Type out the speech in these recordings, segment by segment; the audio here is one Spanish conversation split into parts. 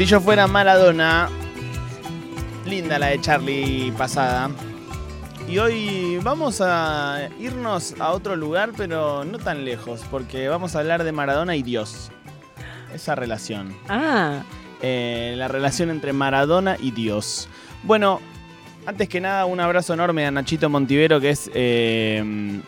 Si yo fuera Maradona, linda la de Charlie pasada. Y hoy vamos a irnos a otro lugar, pero no tan lejos, porque vamos a hablar de Maradona y Dios. Esa relación. Ah, Eh, la relación entre Maradona y Dios. Bueno, antes que nada, un abrazo enorme a Nachito Montivero, que es eh,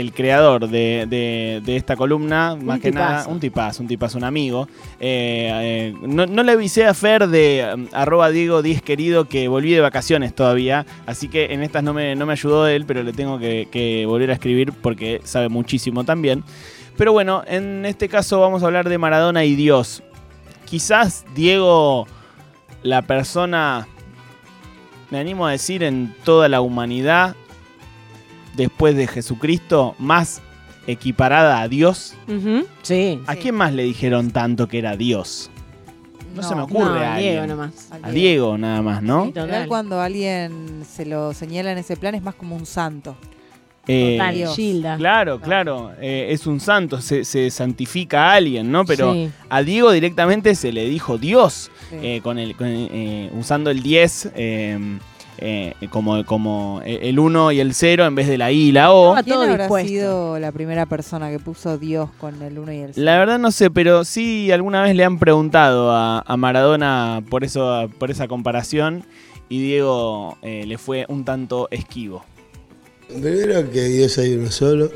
el creador de, de- de esta columna. más que nada, un tipazo, un tipazo, un amigo. Eh, eh, no, no le avisé a Fer de um, arroba Diego 10 querido que volví de vacaciones todavía. Así que en estas no me, no me ayudó él, pero le tengo que, que volver a escribir porque sabe muchísimo también. Pero bueno, en este caso vamos a hablar de Maradona y Dios. Quizás Diego, la persona, me animo a decir, en toda la humanidad, después de Jesucristo, más equiparada a Dios. sí. ¿A Sí. quién más le dijeron tanto que era Dios? No, se me ocurre No, a Diego nomás. A Diego nada más, ¿no? Sí, cuando alguien se lo señala en ese plan es más como un santo. Eh, Total. Gilda. Claro, claro, eh, es un santo, se, se santifica a alguien, ¿no? Pero Sí. a Diego directamente se le dijo Dios, Sí. eh, con el, con, eh, usando el 10 eh, como, como el 1 y el 0 en vez de la I y la O. ¿Quién todo habrá dispuesto. sido la primera persona que puso Dios con el 1 y el 0? La verdad no sé, pero sí alguna vez le han preguntado a, a Maradona por, eso, por esa comparación y Diego eh, le fue un tanto esquivo. Primero que Dios hay uno solo.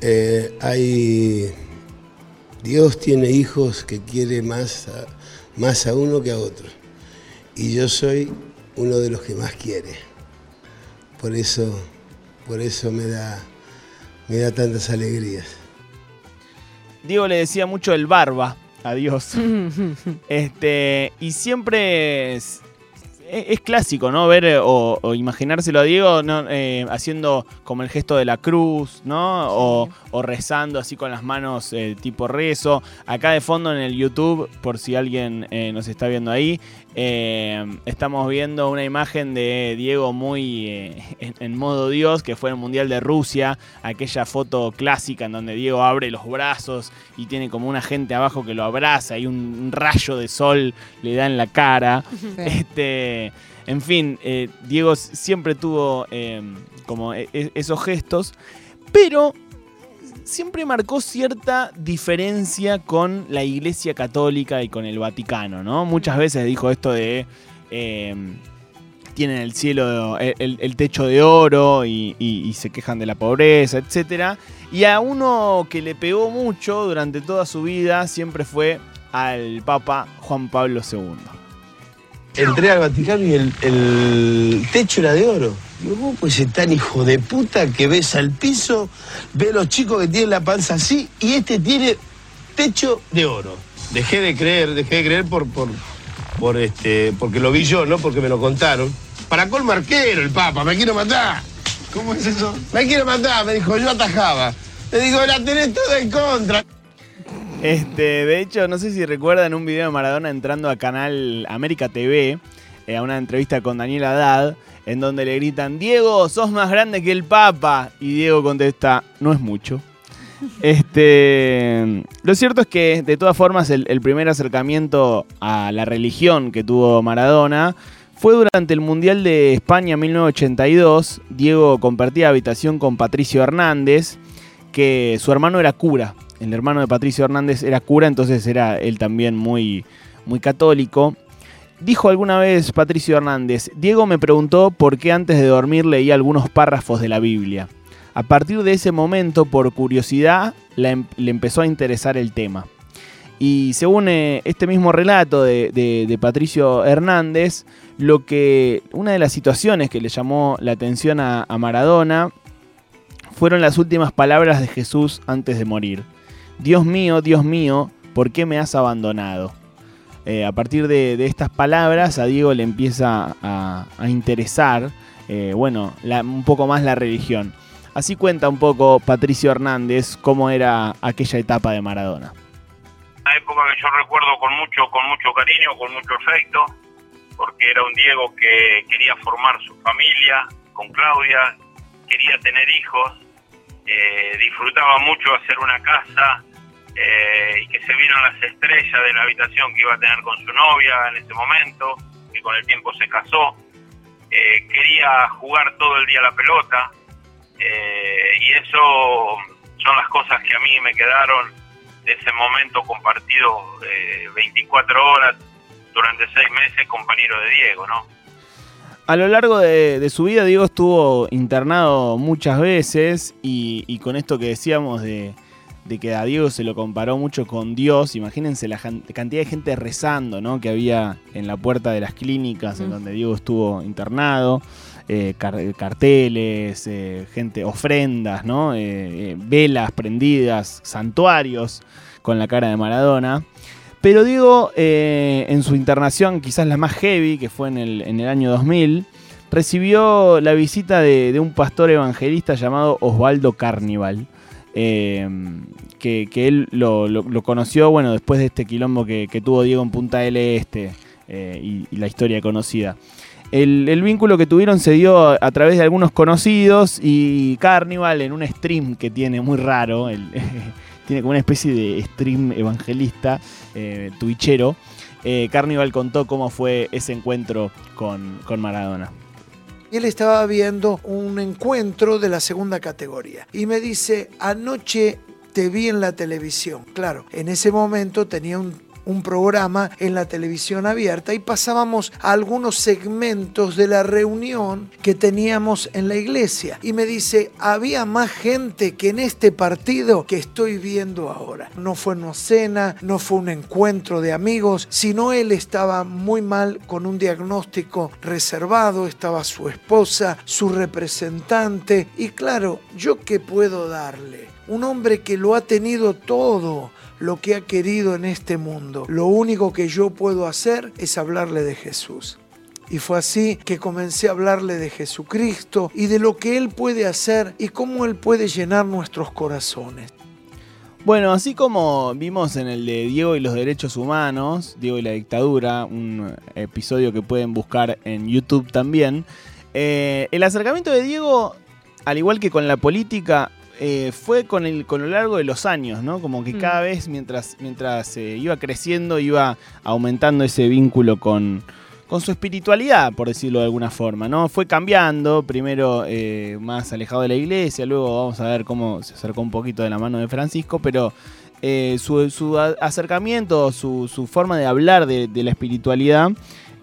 Eh, hay Dios tiene hijos que quiere más a, más a uno que a otro. Y yo soy uno de los que más quiere. Por eso, por eso me da, me da tantas alegrías. Diego le decía mucho el barba a Dios. Este, y siempre es, es clásico, ¿no? Ver eh, o, o imaginárselo a Diego ¿no? Eh, haciendo como el gesto de la cruz, ¿no? O, o rezando así con las manos eh, tipo rezo. Acá de fondo en el YouTube, por si alguien eh, nos está viendo ahí, eh, estamos viendo una imagen de Diego muy eh, en, en modo Dios, que fue en el Mundial de Rusia, aquella foto clásica en donde Diego abre los brazos y tiene como una gente abajo que lo abraza y un, un rayo de sol le da en la cara. Sí. Este, en fin, eh, Diego siempre tuvo eh, como e- e- esos gestos, pero siempre marcó cierta diferencia con la Iglesia Católica y con el Vaticano, ¿no? Muchas veces dijo esto de eh, tienen el cielo, el, el- techo de oro y, y- y se quejan de la pobreza, etc. Y a uno que le pegó mucho durante toda su vida siempre fue al Papa Juan Pablo II. Entré al Vaticano y el, el techo era de oro. Digo, ¿cómo puede ser tan hijo de puta que ves al piso, ve a los chicos que tienen la panza así y este tiene techo de oro? Dejé de creer, dejé de creer por, por, por este, porque lo vi yo, no porque me lo contaron. Para colmo arquero el Papa, me quiero matar. ¿Cómo es eso? Me quiero matar, me dijo, yo atajaba. Le digo, la tenés toda en contra. Este, de hecho, no sé si recuerdan un video de Maradona entrando a canal América TV, eh, a una entrevista con Daniel Haddad, en donde le gritan, Diego, sos más grande que el Papa. Y Diego contesta, no es mucho. Este, lo cierto es que, de todas formas, el, el primer acercamiento a la religión que tuvo Maradona fue durante el Mundial de España 1982. Diego compartía habitación con Patricio Hernández, que su hermano era cura. El hermano de Patricio Hernández era cura, entonces era él también muy, muy católico. Dijo alguna vez Patricio Hernández, Diego me preguntó por qué antes de dormir leía algunos párrafos de la Biblia. A partir de ese momento, por curiosidad, em- le empezó a interesar el tema. Y según eh, este mismo relato de, Patricio Hernández, lo que una de las situaciones que le llamó la atención a Maradona fueron las últimas palabras de Jesús antes de morir. Dios mío, Dios mío, ¿por qué me has abandonado? Eh, a partir de, estas palabras a Diego le empieza a, a interesar, eh, bueno, la- un poco más la religión. Así cuenta un poco Patricio Hernández cómo era aquella etapa de Maradona. una época que yo recuerdo con mucho, con mucho cariño, con mucho afecto, porque era un Diego que quería formar su familia con Claudia, quería tener hijos, eh, disfrutaba mucho hacer una casa eh, y que se vino eran las estrellas de la habitación que iba a tener con su novia en ese momento, que con el tiempo se casó. Eh, quería jugar todo el día la pelota eh, y eso son las cosas que a mí me quedaron de ese momento compartido 24 horas durante seis meses compañero de Diego, ¿no? A lo largo de, su vida, Diego estuvo internado muchas veces y, con esto que decíamos de, que a Diego se lo comparó mucho con Dios, imagínense la cantidad de gente rezando ¿no? que había en la puerta de las clínicas en donde Diego estuvo internado, eh, carteles, eh, gente, ofrendas, ¿no? Eh, velas prendidas, santuarios con la cara de Maradona. Pero Diego, eh, en su internación, quizás la más heavy, que fue en el, año 2000, recibió la visita de, un pastor evangelista llamado Osvaldo Carnival. Eh, que, él lo, conoció, bueno, después de este quilombo que, tuvo Diego en Punta del Este eh, y, la historia conocida. El, vínculo que tuvieron se dio a, través de algunos conocidos y Carnival en un stream que tiene muy raro, el, tiene como una especie de stream evangelista, eh, twitchero. Eh, Carnival contó cómo fue ese encuentro con, con Maradona él estaba viendo un encuentro de la segunda categoría. Y me dice, anoche te vi en la televisión. Claro, en ese momento tenía un un programa en la televisión abierta y pasábamos algunos segmentos de la reunión que teníamos en la iglesia. Y me dice, había más gente que en este partido que estoy viendo ahora. No fue una cena, no fue un encuentro de amigos, sino él estaba muy mal con un diagnóstico reservado, estaba su esposa, su representante. Y claro, ¿yo qué puedo darle? Un hombre que lo ha tenido todo, lo que ha querido en este mundo. Lo único que yo puedo hacer es hablarle de Jesús. Y fue así que comencé a hablarle de Jesucristo y de lo que Él puede hacer y cómo Él puede llenar nuestros corazones. Bueno, así como vimos en el de Diego y los derechos humanos, Diego y la dictadura, un episodio que pueden buscar en YouTube también, eh, el acercamiento de Diego, al igual que con la política, eh, fue con, el, con lo largo de los años, ¿no? Como que cada mm. vez mientras, mientras eh, iba creciendo, iba aumentando ese vínculo con, con su espiritualidad, por decirlo de alguna forma, ¿no? Fue cambiando, primero eh, más alejado de la iglesia, luego vamos a ver cómo se acercó un poquito de la mano de Francisco, pero su, acercamiento, su, su, forma de hablar de, de la espiritualidad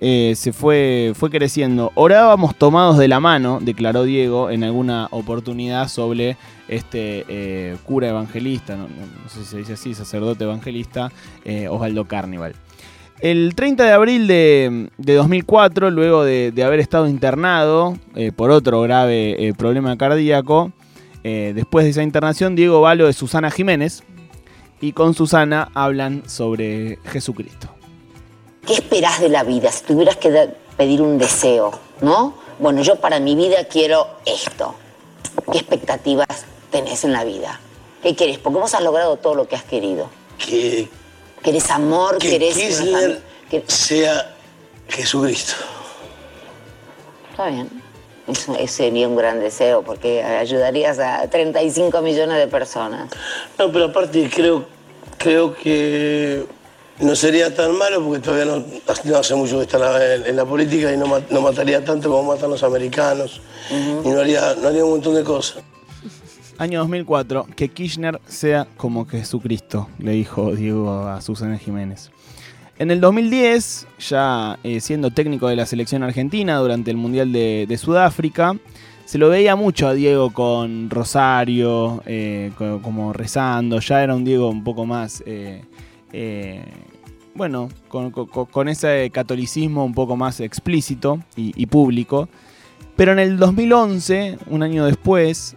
eh, se fue, fue creciendo. Orábamos tomados de la mano, declaró Diego en alguna oportunidad sobre este eh, cura evangelista, no, sé si se dice así, sacerdote evangelista, eh, Osvaldo Carnival. El 30 de abril de, 2004, luego de, haber estado internado por otro grave problema cardíaco, después de esa internación, Diego Valo de Susana Jiménez, y con Susana hablan sobre Jesucristo. ¿Qué esperás de la vida? Si tuvieras que pedir un deseo, ¿no? Bueno, yo para mi vida quiero esto. ¿Qué expectativas tenés en la vida? ¿Qué querés? Porque vos has logrado todo lo que has querido. Que... ¿Querés amor? Que ¿Querés Kirchner sea Jesucristo. Está bien. Eso, ese sería un gran deseo porque ayudarías a 35 millones de personas. No, pero aparte creo, creo que no sería tan malo porque todavía no, hace mucho que está en, la política y no, mataría tanto como matan los americanos. Y no haría, no haría un montón de cosas. Año 2004, que Kirchner sea como Jesucristo, le dijo Diego a Susana Jiménez. En el 2010, ya eh, siendo técnico de la selección argentina durante el Mundial de, Sudáfrica, se lo veía mucho a Diego con Rosario, eh, como rezando, ya era un Diego un poco más... Eh, eh, bueno, con, ese catolicismo un poco más explícito y, público. Pero en el 2011, un año después,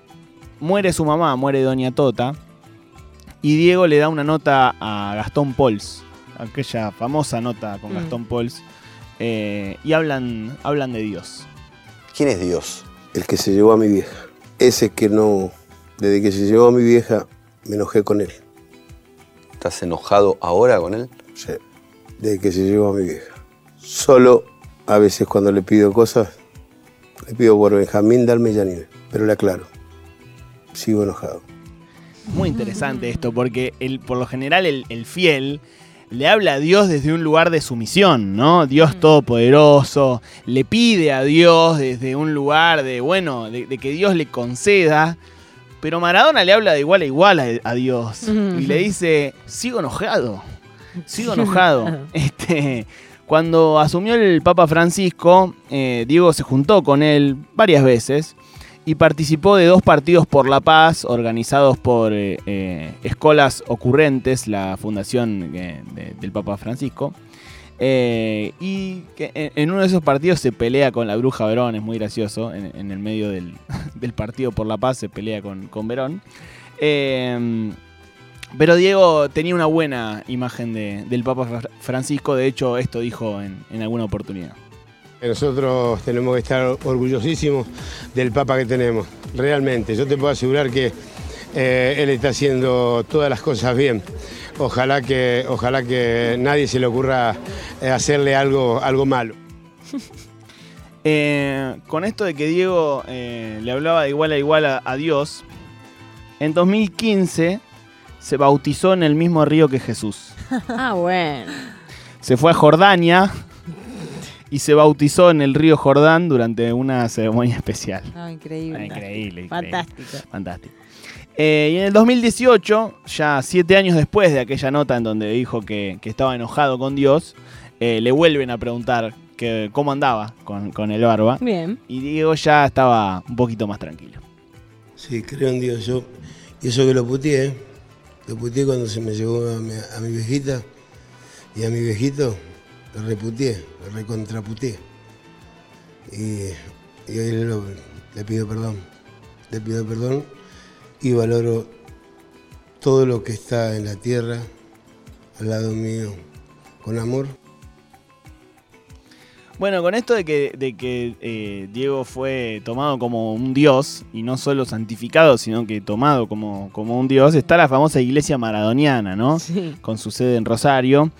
muere su mamá, muere Doña Tota, y Diego le da una nota a Gastón Pols, aquella famosa nota con mm. Gastón Pols, eh, y hablan, hablan de Dios. ¿Quién es Dios? El que se llevó a mi vieja. Ese que no, desde que se llevó a mi vieja, me enojé con él. ¿Estás enojado ahora con él? Sí, desde que se llevó a mi vieja. Solo a veces cuando le pido cosas, le pido por Benjamín, darme Yanine. Pero le aclaro, sigo enojado. Muy interesante esto, porque el, por lo general el, el fiel le habla a Dios desde un lugar de sumisión, ¿no? Dios todopoderoso, le pide a Dios desde un lugar de, bueno, de, de que Dios le conceda. Pero Maradona le habla de igual a igual a, a Dios. Y le dice, sigo enojado, sigo enojado. Este, cuando asumió el Papa Francisco, eh, Diego se juntó con él varias veces y participó de dos partidos por la paz organizados por eh, eh, Escolas Ocurrentes, la fundación eh, de- del Papa Francisco. Eh, y en, uno de esos partidos se pelea con la bruja Verón, es muy gracioso, en, el medio del, del partido por la paz se pelea con, con Verón. Eh, pero Diego tenía una buena imagen de- del Papa Fra- Francisco, de hecho esto dijo en, en alguna oportunidad. Nosotros tenemos que estar orgullosísimos del Papa que tenemos, realmente. Yo te puedo asegurar que eh, él está haciendo todas las cosas bien. Ojalá que, ojalá que nadie se le ocurra eh, hacerle algo, algo malo. Eh, con esto de que Diego eh, le hablaba de igual a igual a, a Dios, en 2015 se bautizó en el mismo río que Jesús. Ah, bueno. Se fue a Jordania y se bautizó en el río Jordán durante una ceremonia especial. No, increíble. Ah, increíble, increíble. Fantástico. Fantástico. Eh, y en el 2018, ya siete años después de aquella nota en donde dijo que, que estaba enojado con Dios, eh, le vuelven a preguntar que, cómo andaba con, con el barba. Bien. Y Diego ya estaba un poquito más tranquilo. Sí, creo en Dios. Yo, y eso que lo puteé, lo puteé cuando se me llegó a mi, a mi viejita y a mi viejito, lo reputié, lo recontraputeé. Y, y hoy le, lo- le pido perdón, le pido perdón y valoro todo lo que está en la tierra al lado mío con amor. Bueno, con esto de que, de que eh, Diego fue tomado como un dios, y no solo santificado, sino que tomado como, como un dios, está la famosa iglesia maradoniana, ¿no? Sí. Con su sede en Rosario,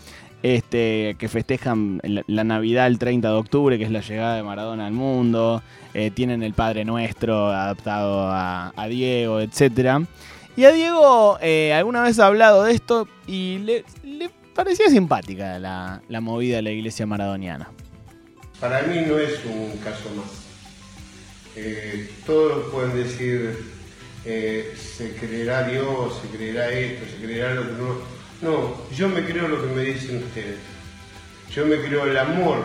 este, que festejan la, Navidad el 30 de octubre, que es la llegada de Maradona al mundo, eh, tienen el Padre Nuestro adaptado a, Diego, etc. Y a Diego eh, alguna vez ha hablado de esto y le, parecía simpática la, la movida de la iglesia maradoniana. Para mí no es un caso más. Eh, todos pueden decir, se creerá Dios, se creerá esto, se creerá lo otro. No, no, yo me creo lo que me dicen ustedes. Yo me creo el amor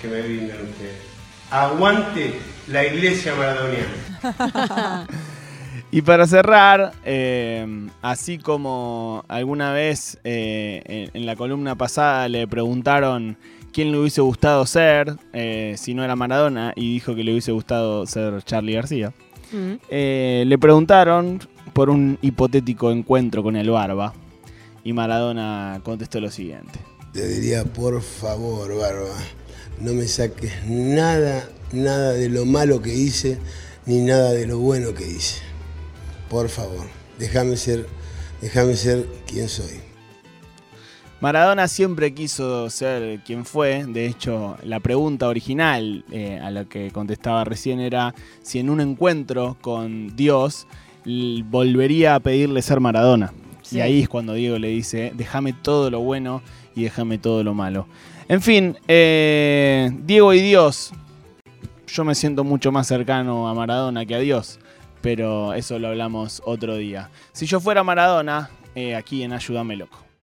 que me brindan ustedes. Aguante la iglesia maradoniana. Y para cerrar, eh, así como alguna vez eh, en, en la columna pasada le preguntaron quién le hubiese gustado ser eh, si no era Maradona y dijo que le hubiese gustado ser Charlie García, Mm. eh, le preguntaron por un hipotético encuentro con el Barba y Maradona contestó lo siguiente. Te diría, por favor, Barba, no me saques nada, nada de lo malo que hice, ni nada de lo bueno que hice. Por favor, déjame ser, déjame ser quien soy. Maradona siempre quiso ser quien fue. De hecho, la pregunta original eh, a la que contestaba recién era si en un encuentro con Dios volvería a pedirle ser Maradona. Y ahí es cuando Diego le dice, déjame todo lo bueno y déjame todo lo malo. En fin, eh, Diego y Dios, yo me siento mucho más cercano a Maradona que a Dios, pero eso lo hablamos otro día. Si yo fuera Maradona, eh, aquí en Ayúdame Loco.